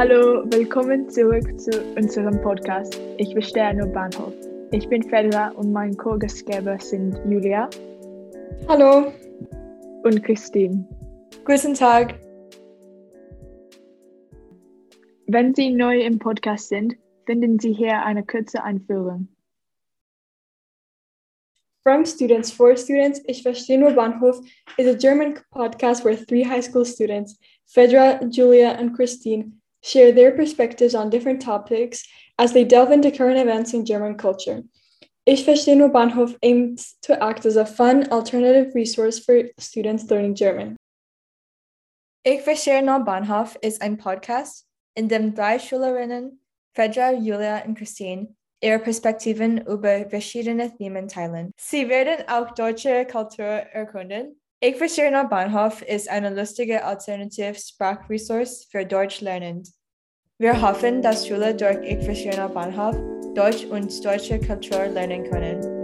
Hallo, willkommen zurück zu unserem Podcast. Ich bestehe nur Bahnhof. Ich bin Fedra und mein Co-Gastgeber sind Julia. Hallo. Und Christine. Guten Tag. Wenn Sie neu im Podcast sind, finden Sie hier eine kurze Einführung. From Students for Students, Ich verstehe nur Bahnhof is a German podcast where three high school students, Fedra, Julia, and Christine, share their perspectives on different topics as they delve into current events in German culture. Ich verstehe nur Bahnhof aims to act as a fun, alternative resource for students learning German. Ich verstehe nur Bahnhof ist ein Podcast, in dem drei Schülerinnen, Fedra, Julia und Christine, ihre Perspektiven über verschiedene Themen teilen. Sie werden auch deutsche Kultur erkunden. Ich verstehe nur Bahnhof ist eine lustige alternative Sprachresource für Deutsch lernend. Wir hoffen, dass Schüler durch Ich verstehe nur Bahnhof Deutsch und deutsche Kultur lernen können.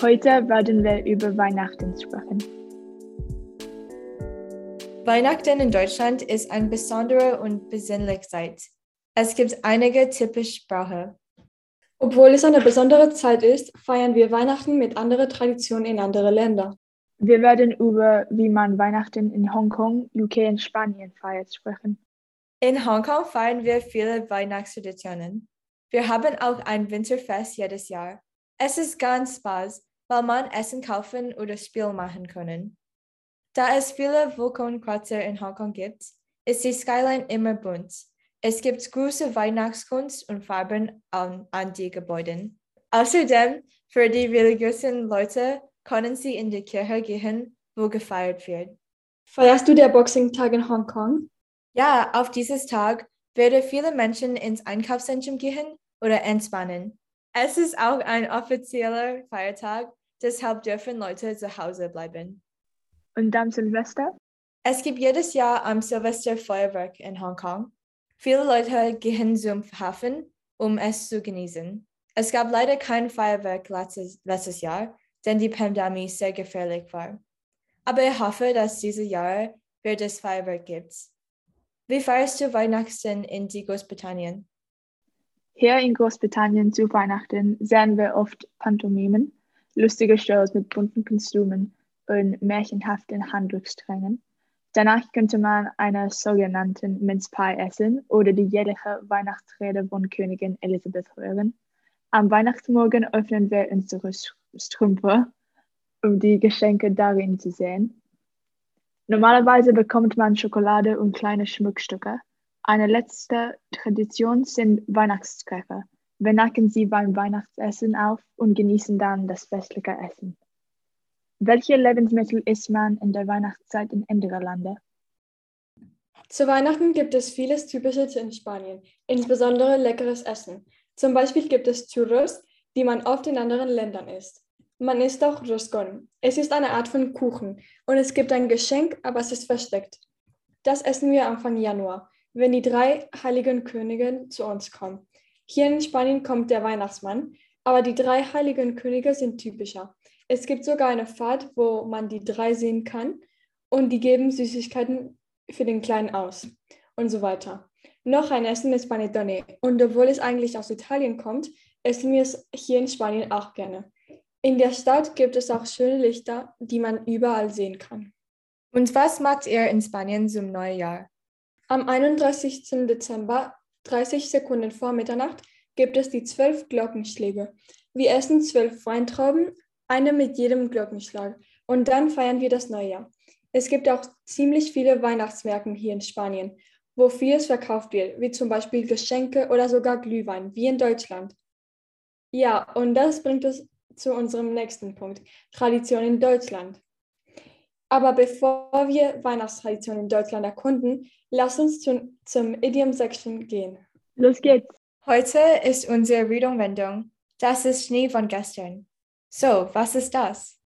Heute werden wir über Weihnachten sprechen. Weihnachten in Deutschland ist eine besondere und besinnliche Zeit. Es gibt einige typische Sprache. Obwohl es eine besondere Zeit ist, feiern wir Weihnachten mit anderen Traditionen in anderen Ländern. Wir werden über, wie man Weihnachten in Hongkong, UK und Spanien feiert, sprechen. In Hongkong feiern wir viele Weihnachtstraditionen. Wir haben auch ein Winterfest jedes Jahr. Es ist ganz Spaß, weil man Essen kaufen oder Spiel machen können. Da es viele Vulkankreuzer in Hongkong gibt, ist die Skyline immer bunt. Es gibt große Weihnachtskunst und Farben an, an die Gebäude. Außerdem, für die religiösen Leute können sie in die Kirche gehen, wo gefeiert wird. Feierst du der Boxing Tag in Hongkong? Ja, auf dieses Tag werden viele Menschen ins Einkaufszentrum gehen oder entspannen. Es ist auch ein offizieller Feiertag Deshalb dürfen Leute zu Hause bleiben. Und am Silvester? Es gibt jedes Jahr am Silvester Feuerwerk in Hongkong. Viele Leute gehen zum Hafen, um es zu genießen. Es gab leider kein Feuerwerk letztes, letztes Jahr, denn die Pandemie sehr gefährlich war. Aber ich hoffe, dass dieses Jahr wird es Feuerwerk gibt. Wie feierst du Weihnachten in Großbritannien? Hier in Großbritannien zu Weihnachten sehen wir oft Pantomimen lustige Shows mit bunten Kostümen und märchenhaften Handlungssträngen. Danach könnte man eine sogenannten Mince Pie essen oder die jährliche Weihnachtsrede von Königin Elisabeth hören. Am Weihnachtsmorgen öffnen wir unsere Strümpfe, um die Geschenke darin zu sehen. Normalerweise bekommt man Schokolade und kleine Schmuckstücke. Eine letzte Tradition sind Weihnachtskräfer. Wir nacken sie beim Weihnachtsessen auf und genießen dann das festliche Essen. Welche Lebensmittel isst man in der Weihnachtszeit in anderen Ländern? Zu Weihnachten gibt es vieles Typisches in Spanien, insbesondere leckeres Essen. Zum Beispiel gibt es Churros, die man oft in anderen Ländern isst. Man isst auch Roscon. Es ist eine Art von Kuchen und es gibt ein Geschenk, aber es ist versteckt. Das essen wir Anfang Januar, wenn die drei heiligen Könige zu uns kommen. Hier in Spanien kommt der Weihnachtsmann, aber die drei heiligen Könige sind typischer. Es gibt sogar eine Fahrt, wo man die drei sehen kann und die geben Süßigkeiten für den Kleinen aus und so weiter. Noch ein Essen ist Panettone und obwohl es eigentlich aus Italien kommt, essen wir es hier in Spanien auch gerne. In der Stadt gibt es auch schöne Lichter, die man überall sehen kann. Und was macht ihr in Spanien zum Neujahr? Am 31. Dezember 30 Sekunden vor Mitternacht gibt es die zwölf Glockenschläge. Wir essen zwölf Weintrauben, eine mit jedem Glockenschlag. Und dann feiern wir das Neujahr. Es gibt auch ziemlich viele Weihnachtsmärkte hier in Spanien, wo vieles verkauft wird, wie zum Beispiel Geschenke oder sogar Glühwein, wie in Deutschland. Ja, und das bringt uns zu unserem nächsten Punkt, Tradition in Deutschland. Aber bevor wir Weihnachtstraditionen in Deutschland erkunden, lass uns zum, zum Idiom-Section gehen. Los geht's! Heute ist unsere Readung-Wendung. Das ist Schnee von gestern. So, was ist das?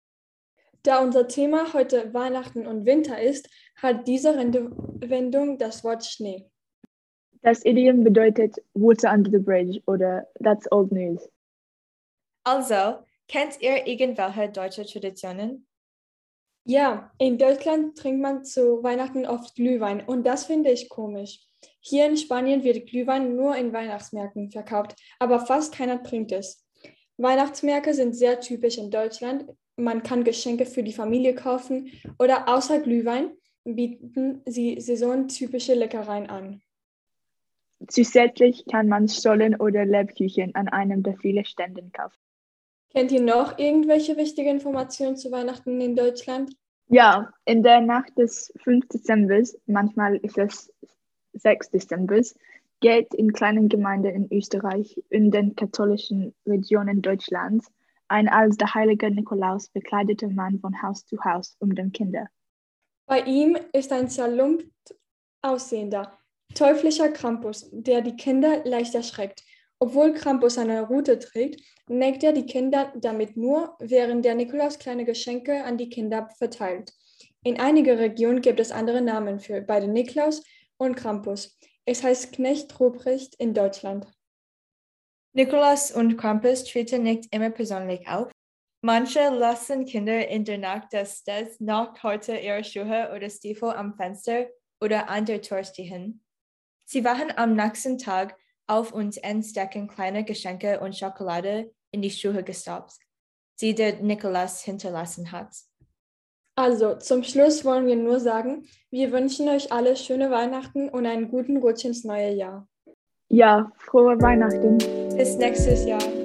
Da unser Thema heute Weihnachten und Winter ist, hat diese Redewendung das Wort Schnee. Das Idiom bedeutet Water under the bridge oder That's old news. Also, kennt ihr irgendwelche deutsche Traditionen? Ja, in Deutschland trinkt man zu Weihnachten oft Glühwein und das finde ich komisch. Hier in Spanien wird Glühwein nur in Weihnachtsmärkten verkauft, aber fast keiner trinkt es. Weihnachtsmärkte sind sehr typisch in Deutschland. Man kann Geschenke für die Familie kaufen oder außer Glühwein bieten sie saisontypische Leckereien an. Zusätzlich kann man Stollen oder Lebkuchen an einem der vielen Ständen kaufen. Kennt ihr noch irgendwelche wichtige Informationen zu Weihnachten in Deutschland? Ja, in der Nacht des 5. Dezember, manchmal ist es 6. Dezember, geht in kleinen Gemeinden in Österreich in den katholischen Regionen Deutschlands ein als der heilige Nikolaus bekleideter Mann von Haus zu Haus um den Kinder. Bei ihm ist ein zerlumpt aussehender, teuflischer Krampus, der die Kinder leicht erschreckt. Obwohl Krampus eine Rute trägt, neckt er die Kinder damit nur, während der Nikolaus kleine Geschenke an die Kinder verteilt. In einigen Regionen gibt es andere Namen für beide Nikolaus und Krampus. Es heißt Knecht Ruprecht in Deutschland. Nikolaus und Krampus treten nicht immer persönlich auf. Manche lassen Kinder in der Nacht des Stets noch heute ihre Schuhe oder Stiefel am Fenster oder an der Tür stehen. Sie wachen am nächsten Tag auf und entdecken kleine Geschenke und Schokolade in die Schuhe gestopft, die der Nikolaus hinterlassen hat. Also, zum Schluss wollen wir nur sagen, wir wünschen euch alle schöne Weihnachten und einen guten Rutsch ins neue Jahr. Ja, frohe Weihnachten. Bis nächstes Jahr.